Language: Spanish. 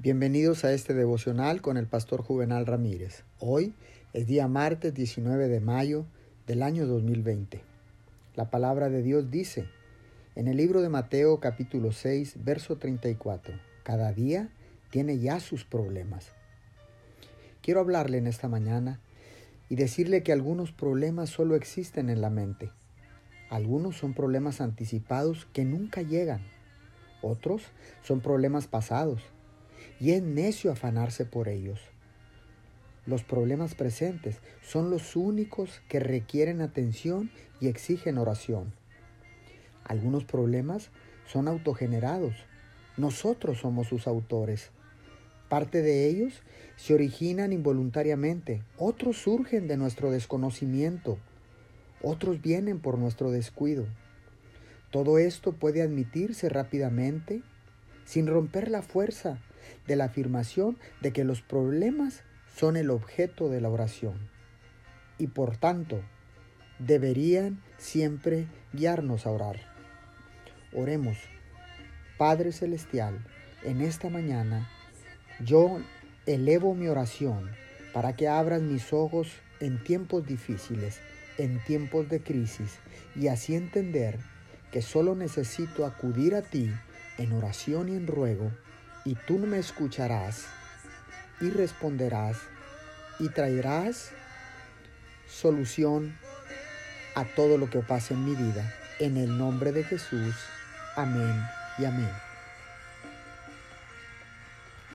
Bienvenidos a este devocional con el pastor Juvenal Ramírez. Hoy es día martes 19 de mayo del año 2020. La palabra de Dios dice en el libro de Mateo capítulo 6 verso 34, cada día tiene ya sus problemas. Quiero hablarle en esta mañana y decirle que algunos problemas solo existen en la mente. Algunos son problemas anticipados que nunca llegan. Otros son problemas pasados y es necio afanarse por ellos. Los problemas presentes son los únicos que requieren atención y exigen oración. Algunos problemas son autogenerados. Nosotros somos sus autores. Parte de ellos se originan involuntariamente, otros surgen de nuestro desconocimiento, otros vienen por nuestro descuido. Todo esto puede admitirse rápidamente sin romper la fuerza de la afirmación de que los problemas son el objeto de la oración y por tanto deberían siempre guiarnos a orar. Oremos, Padre Celestial, en esta mañana yo elevo mi oración para que abras mis ojos en tiempos difíciles, en tiempos de crisis, y así entender que solo necesito acudir a ti en oración y en ruego y tú me escucharás y responderás y traerás solución a todo lo que pase en mi vida. En el nombre de Jesús. Amén y amén.